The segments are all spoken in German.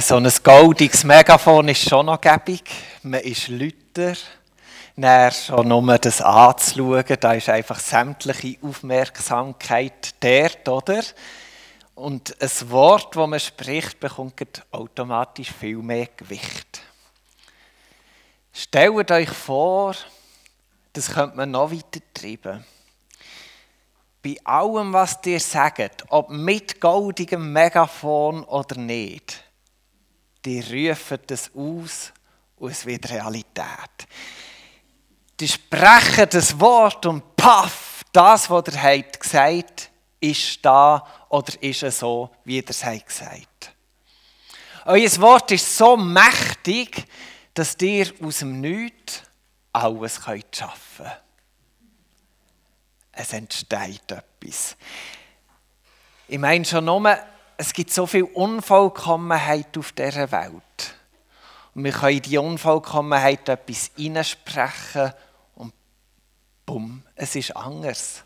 So ein goldiges Megafon ist schon noch gäbig. Man ist Lüter. Dann schon nur das anzuschauen, da ist einfach sämtliche Aufmerksamkeit dort, oder? Und ein Wort, das man spricht, bekommt automatisch viel mehr Gewicht. Stellt euch vor, das könnte man noch weiter treiben. Bei allem, was dir sagt, ob mit goldigem Megafon oder nicht, die rufen das aus und es wird Realität. Die sprechen das Wort und paff, das, was ihr habt gesagt, ist da oder ist es so, wie ihr es habt gesagt. Euer Wort ist so mächtig, dass ihr aus dem Nichts alles schaffen könnt. Es entsteht etwas. Ich meine schon nur, es gibt so viel Unvollkommenheit auf dieser Welt. Und wir können in die Unvollkommenheit etwas hineinsprechen und bumm, es ist anders.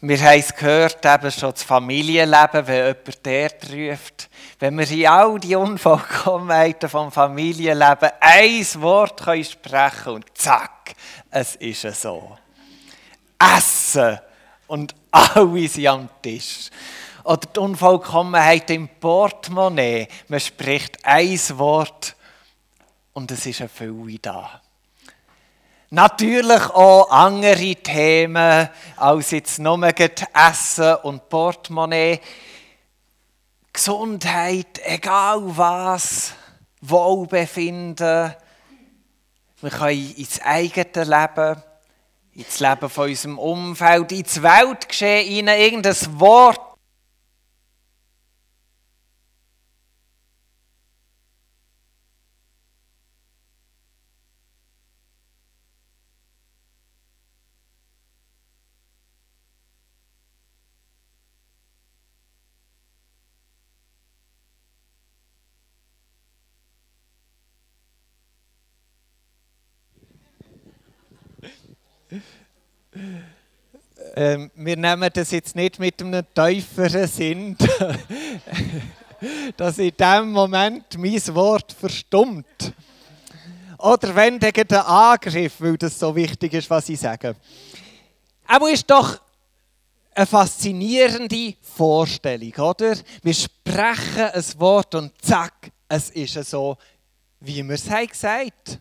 Wir haben es gehört, eben schon das Familienleben, wenn jemand dort ruft. Wenn wir in all die Unvollkommenheiten vom Familienleben ein Wort können sprechen und zack, es ist so. Essen und alle sind am Tisch. Oder die Unvollkommenheit im Portemonnaie. Man spricht ein Wort und es ist eine Fülle da. Natürlich auch andere Themen als jetzt nur Essen und Portemonnaie. Gesundheit, egal was, Wohlbefinden. Wir können ins eigene Leben, ins Leben von unserem Umfeld, ins Weltgeschehen irgendein Wort Ähm, wir nehmen das jetzt nicht mit einem tieferen Sinn, dass in dem Moment mein Wort verstummt. Oder wenn gegen den Angriff, weil das so wichtig ist, was ich sage. Aber ist doch eine faszinierende Vorstellung, oder? Wir sprechen ein Wort und zack, es ist so, wie wir es haben gesagt.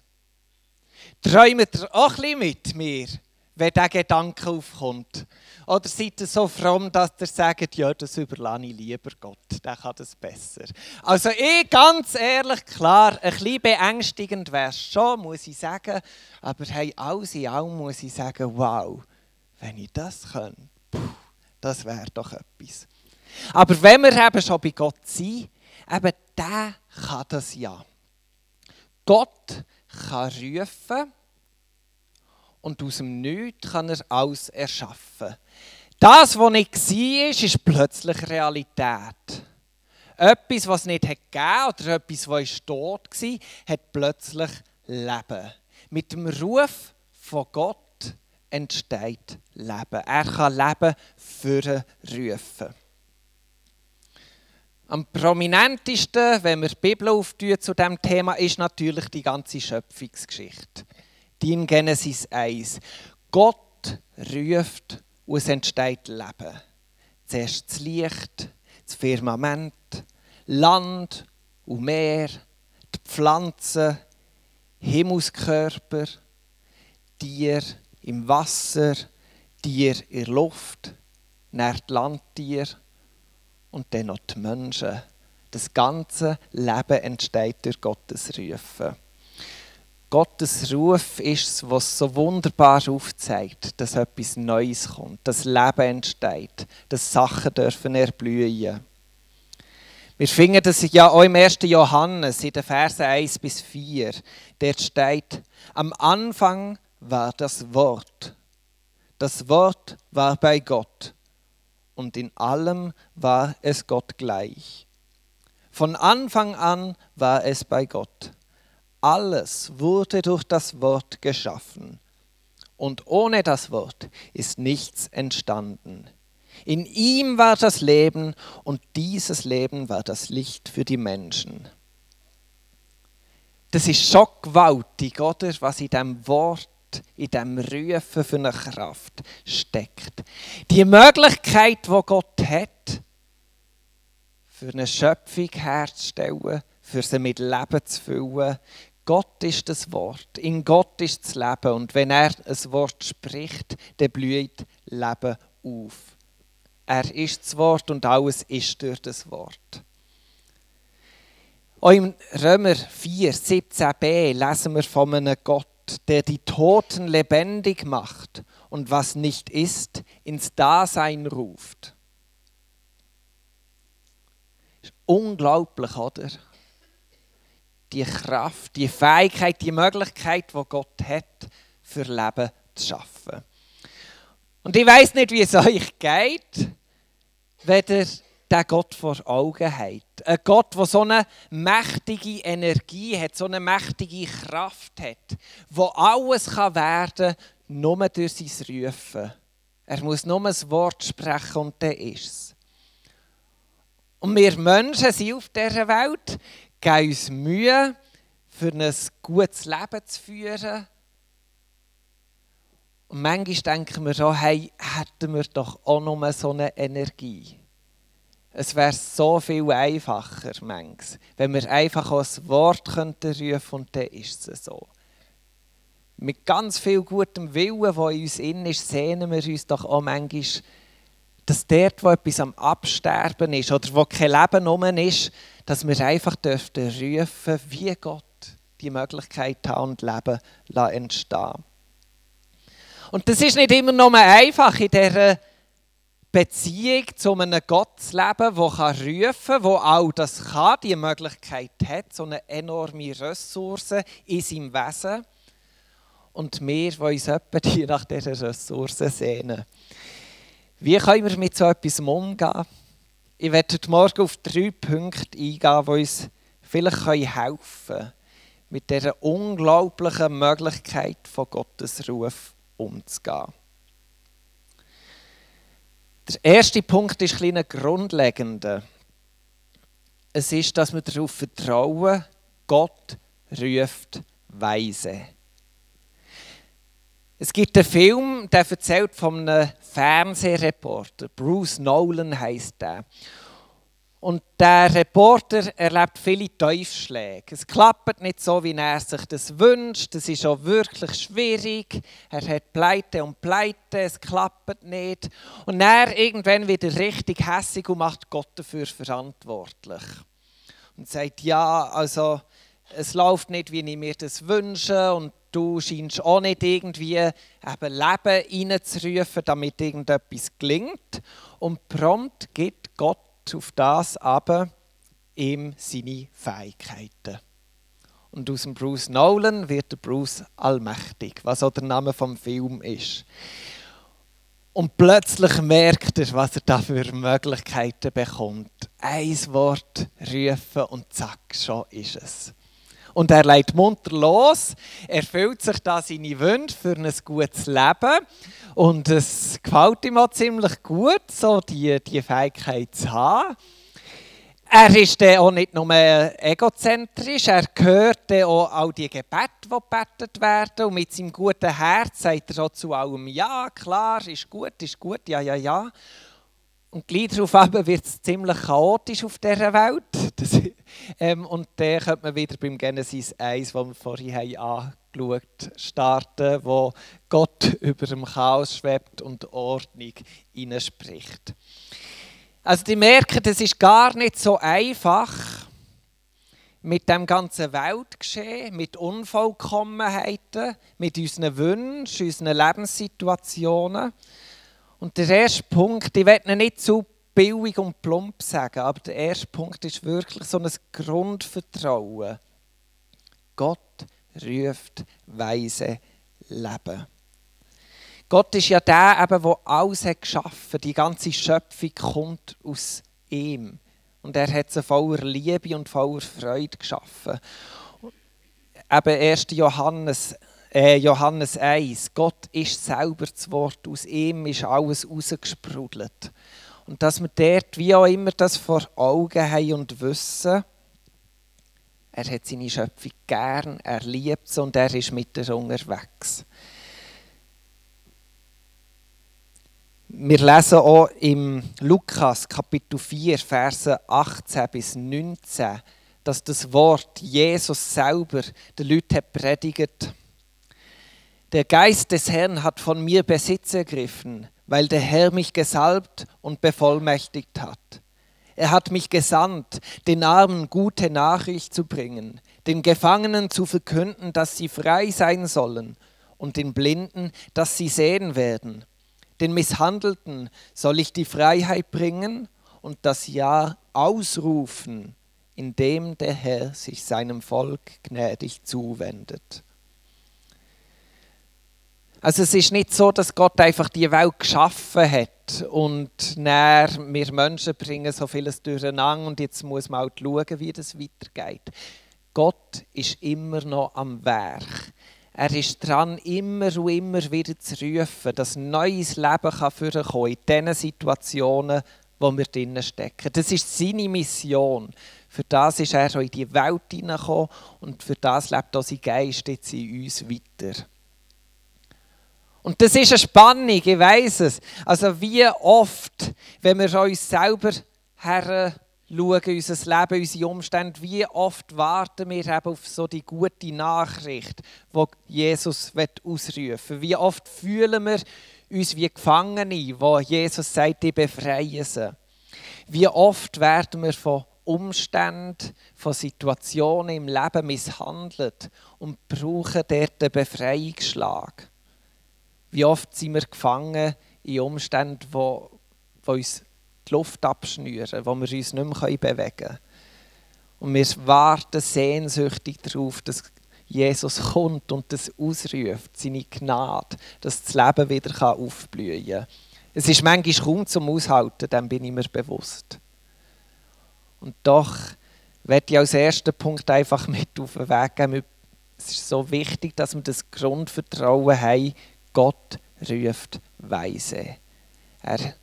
Träumt ihr auch ein bisschen mit mir? Wenn dieser Gedanke aufkommt? Oder seid ihr so fromm, dass ihr sagt, ja, das überlasse ich lieber Gott, der kann das besser. Also ich, ganz ehrlich, klar, ein bisschen beängstigend wäre es schon, muss ich sagen. Aber hey, alles in allem muss ich sagen, wow, wenn ich das könnte, das wäre doch etwas. Aber wenn wir eben schon bei Gott sind, eben der kann das ja. Gott kann rufen, und aus dem Nichts kann er alles erschaffen. Das, was nicht war, ist plötzlich Realität. Etwas, was es nicht gegeben oder etwas, was tot war, hat plötzlich Leben. Mit dem Ruf von Gott entsteht Leben. Er kann Leben für rufen. Am prominentesten, wenn wir die Bibel auftun zu diesem Thema, ist natürlich die ganze Schöpfungsgeschichte die in Genesis 1. Gott ruft und es entsteht Leben. Zuerst das Licht, das Firmament, Land und Meer, die Pflanzen, Himmelskörper, Tier im Wasser, Tier in der Luft, dann die Landtier und dann noch die Menschen. Das ganze Leben entsteht durch Gottes Rufen. Gottes Ruf ist es, was so wunderbar aufzeigt, dass etwas Neues kommt, dass Leben entsteht, dass Sachen dürfen erblühen. Wir finden das ja auch im 1. Johannes, in den Versen 1 bis 4. Dort steht, am Anfang war das Wort. Das Wort war bei Gott und in allem war es Gott gleich. Von Anfang an war es bei Gott. Alles wurde durch das Wort geschaffen. Und ohne das Wort ist nichts entstanden. In ihm war das Leben und dieses Leben war das Licht für die Menschen. Das ist schon gewaltig, oder? Was in dem Wort, in dem Rufen für eine Kraft steckt. Die Möglichkeit, wo Gott hat, für eine Schöpfung herzustellen, für sie mit Leben zu füllen. Gott ist das Wort. In Gott ist das Leben. Und wenn er ein Wort spricht, dann blüht Leben auf. Er ist das Wort und alles ist durch das Wort. Auch im Römer 4, 17b lesen wir von einem Gott, der die Toten lebendig macht und was nicht ist, ins Dasein ruft. Ist unglaublich, oder? Die Kraft, die Fähigkeit, die Möglichkeit, die Gott hat, für Leben zu schaffen. Und ich weiß nicht, wie es euch geht, wenn ihr den Gott vor Augen hat. Ein Gott, der so eine mächtige Energie hat, so eine mächtige Kraft hat, wo alles werden kann, nur durch sein Rufen. Er muss nur ein Wort sprechen und dann ist es. Und wir Menschen sind auf dieser Welt, geben uns Mühe, für ein gutes Leben zu führen. Und manchmal denken wir so, hey, hätten wir doch auch nur so eine Energie. Es wäre so viel einfacher, manchmal, wenn wir einfach ein Wort könnten rufen und dann ist es so. Mit ganz viel gutem Willen, der in uns innen ist, sehnen wir uns doch auch manchmal, dass dort, wo etwas am Absterben ist oder wo kein Leben rum ist, dass wir einfach dürften rufen, wie Gott die Möglichkeit haben und Leben entstehen Und das ist nicht immer nur einfach in dieser Beziehung zu einem Gott zu der rufen kann, der auch das kann, die Möglichkeit hat, so eine enorme Ressource in seinem Wesen. Und wir, die uns etwa nach dieser Ressource sehnen. Wie können wir mit so etwas umgehen? Ich werde heute Morgen auf drei Punkte eingehen, die uns vielleicht helfen können, mit dieser unglaublichen Möglichkeit von Gottes Ruf umzugehen. Der erste Punkt ist ein grundlegender. Es ist, dass wir darauf vertrauen, Gott ruft Weise. Es gibt einen Film, der erzählt von einem Fernsehreporter. Bruce Nolan heißt der. Und der Reporter erlebt viele Teufschläge. Es klappt nicht so, wie er sich das wünscht. Es ist auch wirklich schwierig. Er hat Pleite und Pleite, es klappt nicht. Und er irgendwann wieder richtig hässig und macht Gott dafür verantwortlich. Und sagt, ja, also es läuft nicht, wie ich mir das wünsche und du scheinst auch nicht irgendwie eben Leben reinzurufen, damit irgendetwas gelingt. Und prompt gibt Gott auf das aber ihm seine Fähigkeiten. Und aus dem Bruce Nolan wird der Bruce allmächtig, was auch der Name vom Film ist. Und plötzlich merkt er, was er da für Möglichkeiten bekommt. Ein Wort rufen und zack, schon ist es. Und er legt munter los, erfüllt sich da seine Wünsche für ein gutes Leben. Und es gefällt ihm auch ziemlich gut, so die, die Fähigkeit zu haben. Er ist dann auch nicht nur egozentrisch, er hört dann auch all die Gebete, die gebetet werden. Und mit seinem guten Herz sagt er auch zu allem Ja, klar, ist gut, ist gut, ja, ja, ja. Und gleich darauf wird es ziemlich chaotisch auf dieser Welt. Das, ähm, und dann könnte man wieder beim Genesis 1, das wir vorhin haben, angeschaut starten, wo Gott über dem Chaos schwebt und Ordnung spricht. Also die merken, das ist gar nicht so einfach mit dem ganzen Weltgeschehen, mit Unvollkommenheiten, mit unseren Wünschen, unseren Lebenssituationen. Und der erste Punkt, ich werde nicht zu billig und plump sagen, aber der erste Punkt ist wirklich so ein Grundvertrauen. Gott ruft weise Leben. Gott ist ja der, der alles hat geschaffen hat. Die ganze Schöpfung kommt aus ihm. Und er hat sie voller Liebe und voller Freude geschaffen. Eben 1. Johannes äh, Johannes 1, Gott ist selber das Wort, aus ihm ist alles rausgesprudelt. Und dass wir dort wie auch immer das vor Augen haben und wissen, er hat seine Schöpfung gern, er liebt sie und er ist mit ihr unterwegs. Wir lesen auch im Lukas Kapitel 4, Verse 18 bis 19, dass das Wort Jesus selber den Leuten hat predigt. Der Geist des Herrn hat von mir Besitz ergriffen, weil der Herr mich gesalbt und bevollmächtigt hat. Er hat mich gesandt, den Armen gute Nachricht zu bringen, den Gefangenen zu verkünden, dass sie frei sein sollen, und den Blinden, dass sie sehen werden den Misshandelten soll ich die Freiheit bringen und das Ja ausrufen, indem der Herr sich seinem Volk gnädig zuwendet. Also es ist nicht so, dass Gott einfach die Welt geschaffen hat und näher wir Menschen bringen so vieles durcheinander und jetzt muss man auch schauen, wie das weitergeht. Gott ist immer noch am Werk. Er ist dran, immer und immer wieder zu rufen, dass neues Leben kann in diesen Situationen, wo wir drinnen stecken. Das ist seine Mission. Für das ist er in die Welt hineingekommen und für das lebt auch sein Geist jetzt in uns weiter. Und das ist eine Spannung, ich weiß es. Also wie oft, wenn wir uns selber her schauen, unser Leben, unsere Umstände, wie oft warten wir eben auf so die gute Nachricht, die Jesus ausrufen will. Wie oft fühlen wir uns wie Gefangene, wo Jesus sagt, ich befreie sie. Wie oft werden wir von Umständen, von Situationen im Leben misshandelt und brauchen dort einen Befreiungsschlag. Wie oft sind wir gefangen in Umständen, die, die uns die Luft abschnüren, wo wir uns nicht mehr bewegen können. Und wir warten sehnsüchtig darauf, dass Jesus kommt und das ausruft, seine Gnade, dass das Leben wieder aufblühen kann. Es ist manchmal kaum zum Aushalten, dem bin ich mir bewusst. Und doch werde ich als ersten Punkt einfach mit auf den Weg geben. Es ist so wichtig, dass wir das Grundvertrauen haben, Gott ruft Weise. Er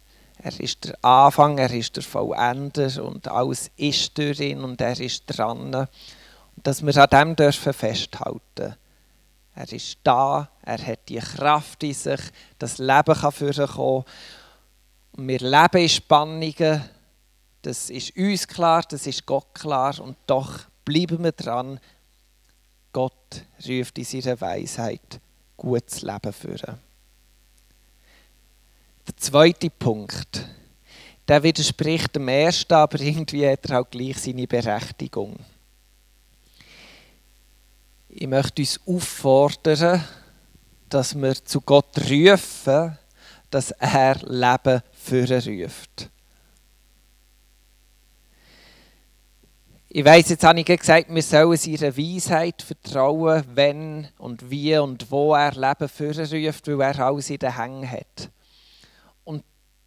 er ist der Anfang, er ist der Vollender und alles ist durch ihn und er ist dran. Und dass wir an dem dürfen festhalten. Er ist da, er hat die Kraft in sich, das Leben kann vorkommen. Und wir leben in Spannungen, das ist uns klar, das ist Gott klar und doch bleiben wir dran. Gott ruft in seiner Weisheit gutes Leben führen. Der zweite Punkt, der widerspricht dem ersten, aber irgendwie hat er auch gleich seine Berechtigung. Ich möchte uns auffordern, dass wir zu Gott rufen, dass er Leben ruft. Ich weiß jetzt habe ich gesagt, wir sollen seiner Weisheit vertrauen, wenn und wie und wo er Leben ruft, weil er alles in den Hängen hat.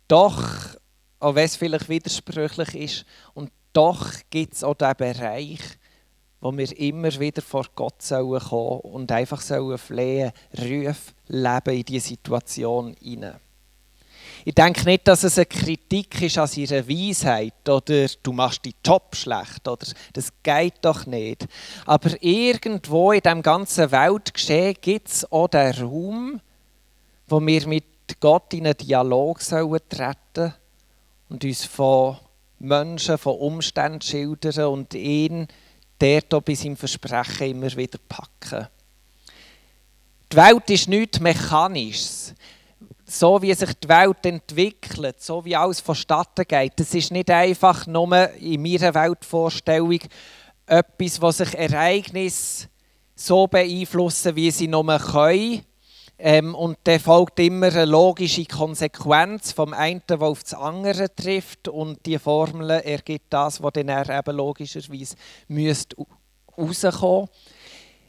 Doch, auch wenn es vielleicht widersprüchlich ist, und doch gibt es auch diesen Bereich, wo wir immer wieder vor Gott sollen kommen und einfach sollen flehen, Ruf, leben in diese Situation hinein. Ich denke nicht, dass es eine Kritik ist an ihrer Weisheit oder du machst die Job schlecht oder das geht doch nicht. Aber irgendwo in dem ganzen Weltgeschehen gibt es auch den Raum, wo wir mit Gott in einen Dialog sollen treten und uns von Menschen, von Umständen schildern und ihn dort bei seinem Versprechen immer wieder packen. Die Welt ist nichts Mechanisches. So wie sich die Welt entwickelt, so wie alles vonstatten geht, das ist nicht einfach nur in meiner Weltvorstellung etwas, was sich Ereignisse so beeinflussen, wie sie nur können ähm, und dann folgt immer eine logische Konsequenz vom einen, der auf das andere trifft. Und die Formel ergibt das, was dann eben logischerweise müsste rauskommen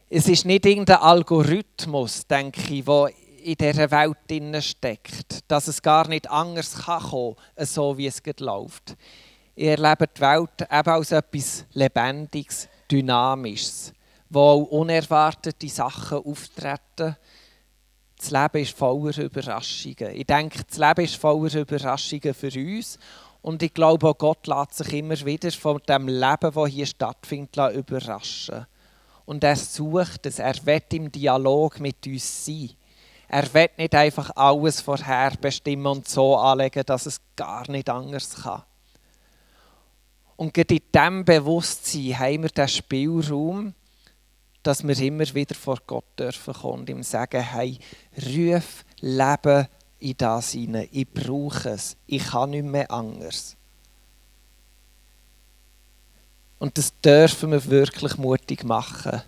Es ist nicht irgendein Algorithmus, denke ich, der in dieser Welt steckt, dass es gar nicht anders kann kommen, so wie es läuft. Ich erlebe die Welt eben als etwas Lebendiges, Dynamisches, wo unerwartete Sachen auftreten. Das Leben ist voller Überraschungen. Ich denke, das Leben ist voller Überraschungen für uns. Und ich glaube, auch Gott lässt sich immer wieder von dem Leben, das hier stattfindet, überraschen. Und er sucht es, er wird im Dialog mit uns sein. Er wird nicht einfach alles vorher bestimmen und so anlegen, dass es gar nicht anders kann. Und gerade in diesem Bewusstsein haben wir den Spielraum, dass wir immer wieder vor Gott dürfen kommen und ihm sagen, hey, ruf Leben in das hinein. Ich brauche es. Ich kann nicht mehr anders. Und das dürfen wir wirklich mutig machen.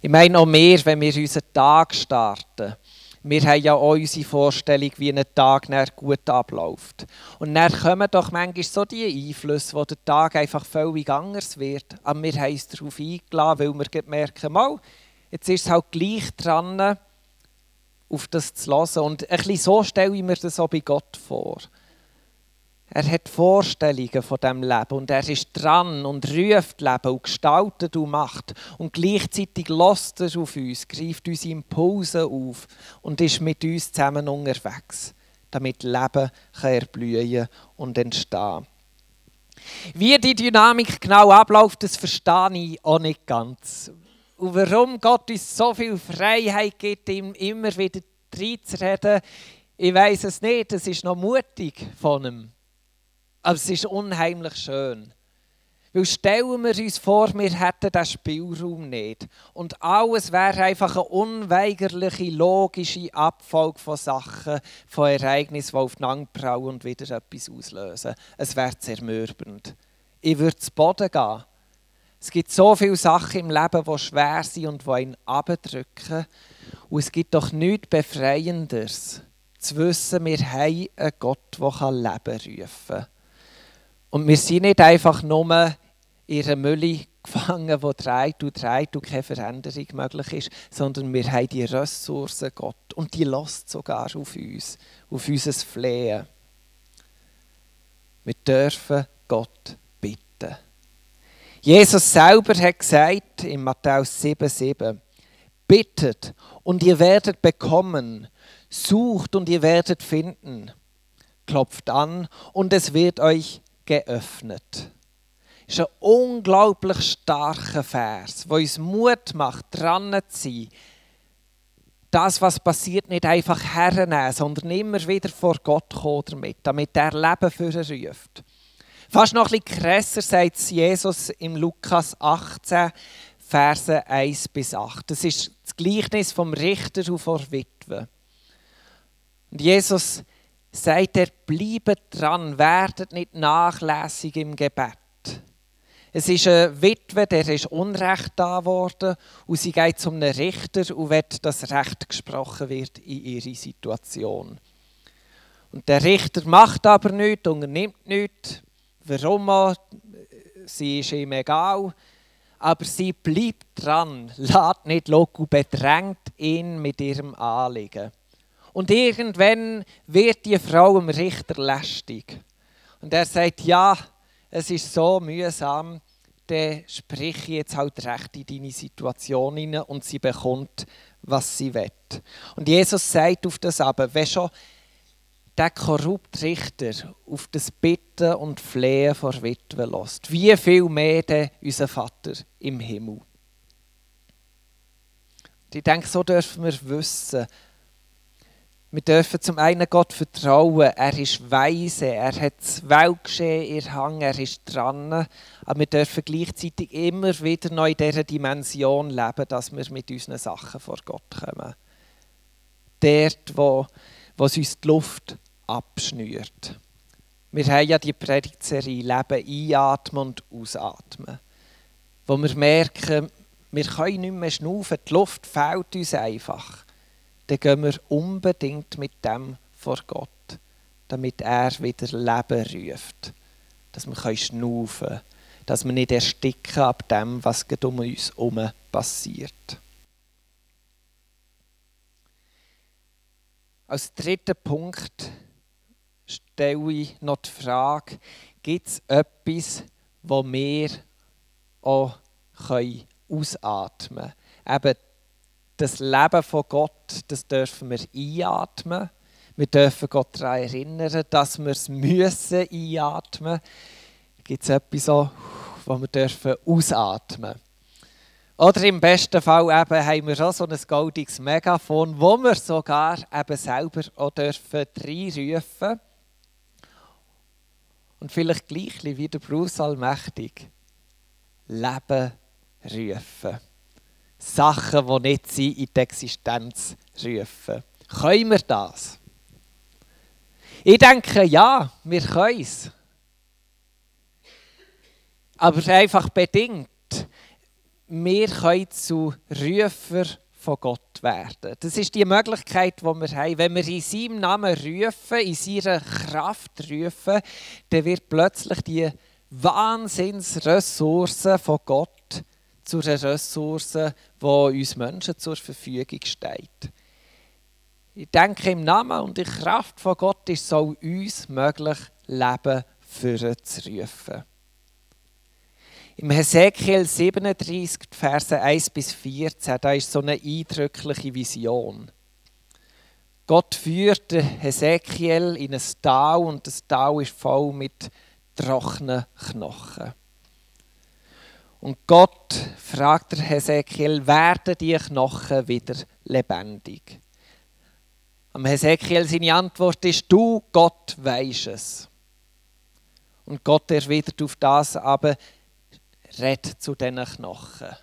Ich meine auch mehr, wenn wir unseren Tag starten wir haben ja auch unsere Vorstellung, wie ein Tag gut abläuft. Und dann kommen doch manchmal so die Einflüsse, wo der Tag einfach völlig anders wird. Aber wir haben uns darauf eingeladen, weil wir merken, mal, jetzt ist es halt gleich dran, auf das zu hören. Und ein bisschen so stelle ich mir das auch bei Gott vor. Er hat Vorstellungen von dem Leben und er ist dran und ruft Leben und gestaltet und macht. Und gleichzeitig lässt er auf uns, greift unsere Impulse auf und ist mit uns zusammen unterwegs, damit Leben kann erblühen und entstehen Wie die Dynamik genau abläuft, das verstehe ich auch nicht ganz. Und warum Gott uns so viel Freiheit gibt, ihm immer wieder reinzureden, ich weiß es nicht. Es ist noch mutig von ihm. Aber es ist unheimlich schön. Weil stellen wir uns vor, wir hätten diesen Spielraum nicht. Und alles wäre einfach eine unweigerliche, logische Abfolge von Sachen, von Ereignissen, die aufeinander prallen und wieder etwas auslösen. Es wäre zermürbend. Ich würde zu Boden gehen. Es gibt so viele Sachen im Leben, die schwer sind und die ihn abdrücken. Und es gibt doch nichts Befreienderes, zu wissen, wir haben einen Gott, der Leben rufen kann. Und wir sind nicht einfach nur in einer Mülle gefangen, die dreht und dreht und keine Veränderung möglich ist, sondern wir haben die Ressourcen Gott und die lässt sogar auf uns, auf unser Flehen. Wir dürfen Gott bitten. Jesus selber hat gesagt in Matthäus 7,7: Bittet und ihr werdet bekommen, sucht und ihr werdet finden, klopft an und es wird euch geöffnet. Das ist ein unglaublich starker Vers, der uns Mut macht, dran zu sein. Das, was passiert, nicht einfach hernehmen, sondern immer wieder vor Gott kommen damit, damit er Leben für ihn ruft. Fast noch bisschen krasser sagt Jesus im Lukas 18, Verse 1 bis 8. Das ist das Gleichnis vom Richter und vor Witwe. Und Jesus sagt er, bleibt dran, werdet nicht nachlässig im Gebet. Es ist eine Witwe, der ist Unrecht da worden und sie geht zum Richter und will, dass Recht gesprochen wird in ihre Situation. Und der Richter macht aber nichts, unternimmt nichts. Warum auch? Sie ist ihm egal. Aber sie bleibt dran, lässt nicht los und bedrängt ihn mit ihrem Anliegen. Und irgendwann wird die Frau dem Richter lästig. Und er sagt, ja, es ist so mühsam, dann sprich ich jetzt halt recht in deine Situation hinein und sie bekommt, was sie will. Und Jesus sagt auf das aber, wenn schon der korrupte Richter auf das Bitten und Flehen vor Witwe lässt, wie viel mehr denn unser Vater im Himmel. Und ich denke, so dürfen wir wissen, wir dürfen zum einen Gott vertrauen. Er ist weise, er hat das Weltgeschehen in Hang, er ist dran. Aber wir dürfen gleichzeitig immer wieder neu in dieser Dimension leben, dass wir mit unseren Sachen vor Gott kommen. Dort, wo, wo es uns die Luft abschnürt. Wir haben ja die Predigtserie Leben einatmen und ausatmen. Wo wir merken, wir können nicht mehr schnaufen, die Luft fehlt uns einfach dann gehen wir unbedingt mit dem vor Gott, damit er wieder Leben ruft. Dass wir schnaufen können, dass wir nicht ersticken ab dem, was um uns herum passiert. Als dritten Punkt stelle ich noch die Frage, gibt es etwas, das wir auch ausatmen. Eben das Leben von Gott, das dürfen wir einatmen. Wir dürfen Gott daran erinnern, dass wir es müssen einatmen müssen. Gibt es etwas, so, was wir dürfen ausatmen Oder im besten Fall eben haben wir auch so ein goldiges Megafon, wo wir sogar eben selber auch dürfen reinrufen Und vielleicht gleich wie der Bruce Allmächtig. Leben rufen. Sachen, die nicht sind, in die Existenz rufen. Können wir das? Ich denke, ja, wir können es. Aber einfach bedingt. Wir können zu Rufer von Gott werden. Das ist die Möglichkeit, die wir haben. Wenn wir in seinem Namen rufen, in seiner Kraft rufen, dann wird plötzlich die Wahnsinnsressource von Gott zu einer Ressource, die uns Menschen zur Verfügung steht. Ich denke, im Namen und in Kraft von Gott ist es auch uns möglich, Leben für zu rufen. Im Hesekiel 37, Verse 1 bis 14, da ist so eine eindrückliche Vision. Gott führt Hesekiel in ein Tal und das Tal ist voll mit trockenen Knochen. Und Gott fragt der Hesekiel, werden die Knochen wieder lebendig? Am Hesekiel seine Antwort ist, du Gott weisst es. Und Gott erwidert auf das aber, red zu diesen Knochen.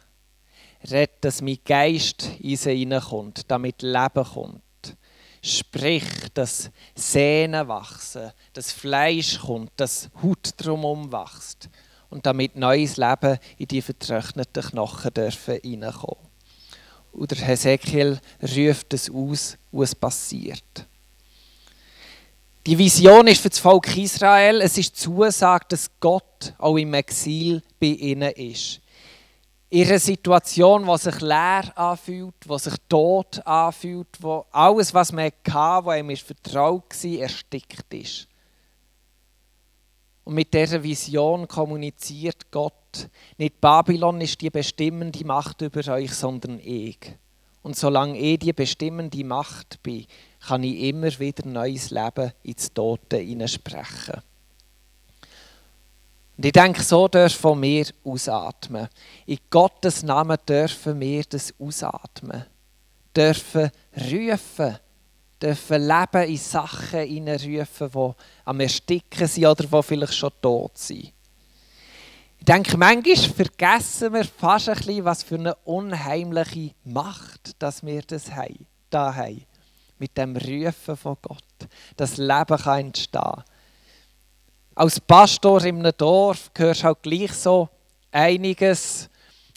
Red, dass mein Geist in sie hineinkommt, damit Leben kommt. Sprich, dass Sehnen wachsen, dass Fleisch kommt, dass Haut drumherum wächst und damit neues Leben in die vertrockneten Knochen dürfen hineinkommen. Und der Hesekiel ruft es aus, was passiert. Die Vision ist für das Volk Israel, es ist die Zusage, dass Gott auch im Exil bei ihnen ist. Einer Situation, die sich leer anfühlt, die sich tot anfühlt, wo alles, was man hatte, was ihm vertraut war, erstickt ist. Und mit dieser Vision kommuniziert Gott, nicht Babylon ist die bestimmende Macht über euch, sondern ich. Und solange ich die bestimmende Macht bin, kann ich immer wieder neues Leben ins Tote hineinsprechen. Und ich denke, so dürfen wir ausatmen. In Gottes Namen dürfen wir das ausatmen. Dürfen rufen dürfen Leben in Sachen hineinrufen, die am Ersticken sind oder die vielleicht schon tot sind. Ich denke, manchmal vergessen wir fast ein bisschen, was für eine unheimliche Macht dass wir das haben, da haben. Mit dem Rufen von Gott. Das Leben kann entstehen. Als Pastor in einem Dorf gehörst du halt gleich so einiges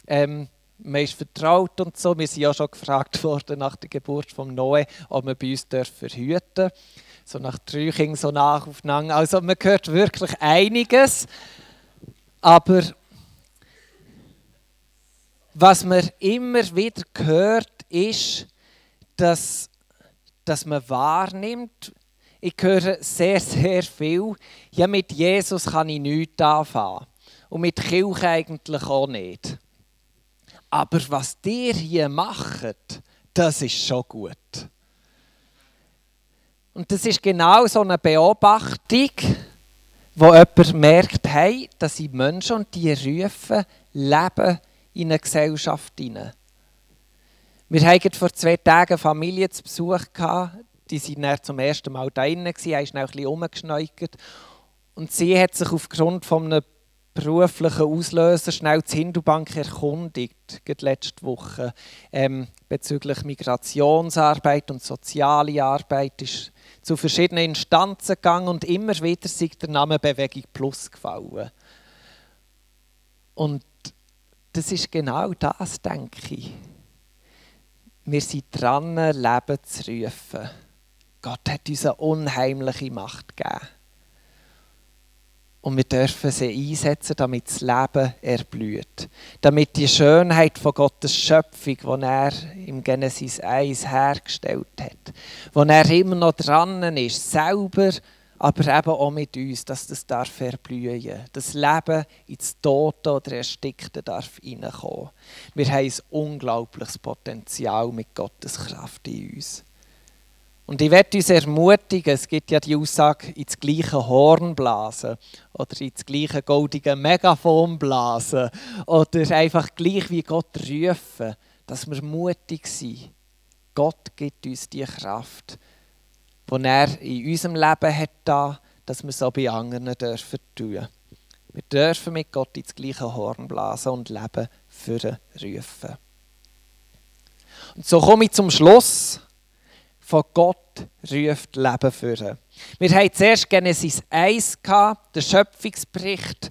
ähm, man ist vertraut und so. Wir sind ja schon gefragt worden nach der Geburt von Noe, ob wir bei uns verhüten dürfen. So nach drei Kindern so nacheinander. Also man hört wirklich einiges. Aber was man immer wieder hört, ist, dass, dass man wahrnimmt, ich höre sehr, sehr viel, ja mit Jesus kann ich nichts anfangen. Und mit Kirche eigentlich auch nicht. Aber was dir hier macht, das ist schon gut. Und das ist genau so eine Beobachtung, wo jemand merkt, hey, dass sind Menschen und die rufen Leben in eine Gesellschaft hinein. Wir hatten vor zwei Tagen Familie zu Besuch. Die waren zum ersten Mal da drinnen, haben schnell ein bisschen rumgeschneukert. Und sie hat sich aufgrund von einem beruflichen Auslöser schnell die Hindubank erkundigt, letzte Woche, ähm, bezüglich Migrationsarbeit und soziale Arbeit ist zu verschiedenen Instanzen gegangen und immer wieder ist der Name Bewegung Plus gefallen. Und das ist genau das, denke ich. Wir sind dran, Leben zu rufen. Gott hat uns eine unheimliche Macht gegeben. Und wir dürfen sie einsetzen, damit das Leben erblüht. Damit die Schönheit von Gottes Schöpfung, die er im Genesis 1 hergestellt hat, wo er immer noch dran ist, selber aber eben auch mit uns, dass das darf erblühen. Das Leben ins Tote oder Erstickte darf reinkommen. Wir haben ein unglaubliches Potenzial mit Gottes Kraft in uns. Und ich werde uns ermutigen, es gibt ja die Aussage, ins gleiche Horn blasen oder ins gleiche goldige Megafon blasen oder einfach gleich wie Gott rufen, dass wir mutig sind. Gott gibt uns die Kraft, die er in unserem Leben hat, da, dass wir auch bei anderen dürfen tun. Wir dürfen mit Gott ins gleiche Horn blasen und Leben für rufen. Und so komme ich zum Schluss von Gott ruft Leben führen. Wir haben zuerst Genesis 1 gehabt, den Schöpfungsbericht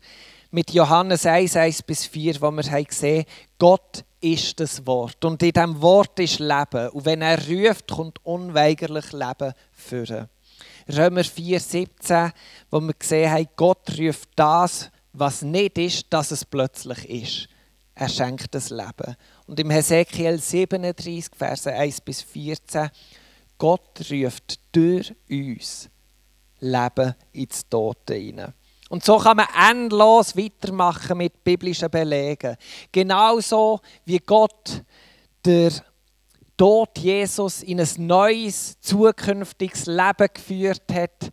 mit Johannes 1, 1 bis 4, wo wir haben gesehen Gott ist das Wort. Und in diesem Wort ist Leben. Und wenn er ruft, kommt unweigerlich Leben führen. Römer 4, 17, wo wir gesehen haben, Gott ruft das, was nicht ist, dass es plötzlich ist. Er schenkt das Leben. Und im Hesekiel 37, Verse 1 bis 14, Gott ruft durch uns Leben ins Tote hinein. Und so kann man endlos weitermachen mit biblischen Belegen. Genauso wie Gott der Tod Jesus in ein neues, zukünftiges Leben geführt hat,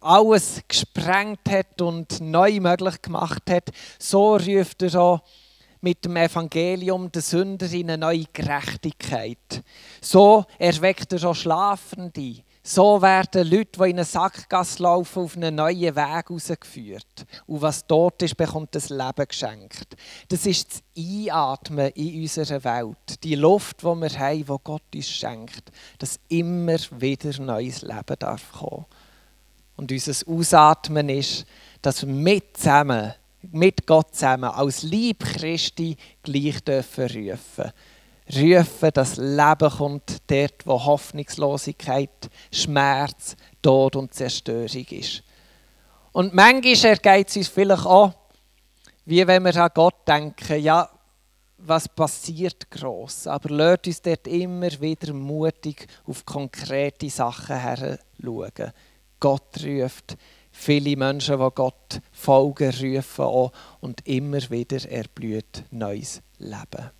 alles gesprengt hat und neu möglich gemacht hat, so ruft er auch mit dem Evangelium den Sünder in eine neue Gerechtigkeit. So erweckt er schon Schlafende. So werden Leute, die in eine Sackgasse laufen, auf einen neuen Weg herausgeführt. Und was dort ist, bekommt das Leben geschenkt. Das ist das Einatmen in unserer Welt. Die Luft, die wir haben, die Gott uns schenkt. Dass immer wieder neues Leben darf kommen. Und unser Ausatmen ist, dass wir mit zusammen mit Gott zusammen als Lieb Christi gleich dürfen rufen. Rufen, dass Leben kommt dort, wo Hoffnungslosigkeit, Schmerz, Tod und Zerstörung ist. Und manchmal ergeht es uns vielleicht auch, wie wenn wir an Gott denken, ja, was passiert gross, aber lasst uns dort immer wieder mutig auf konkrete Sachen her schauen. Gott ruft, viele Menschen, die Gott folgen, rufen auch und immer wieder erblüht neues Leben.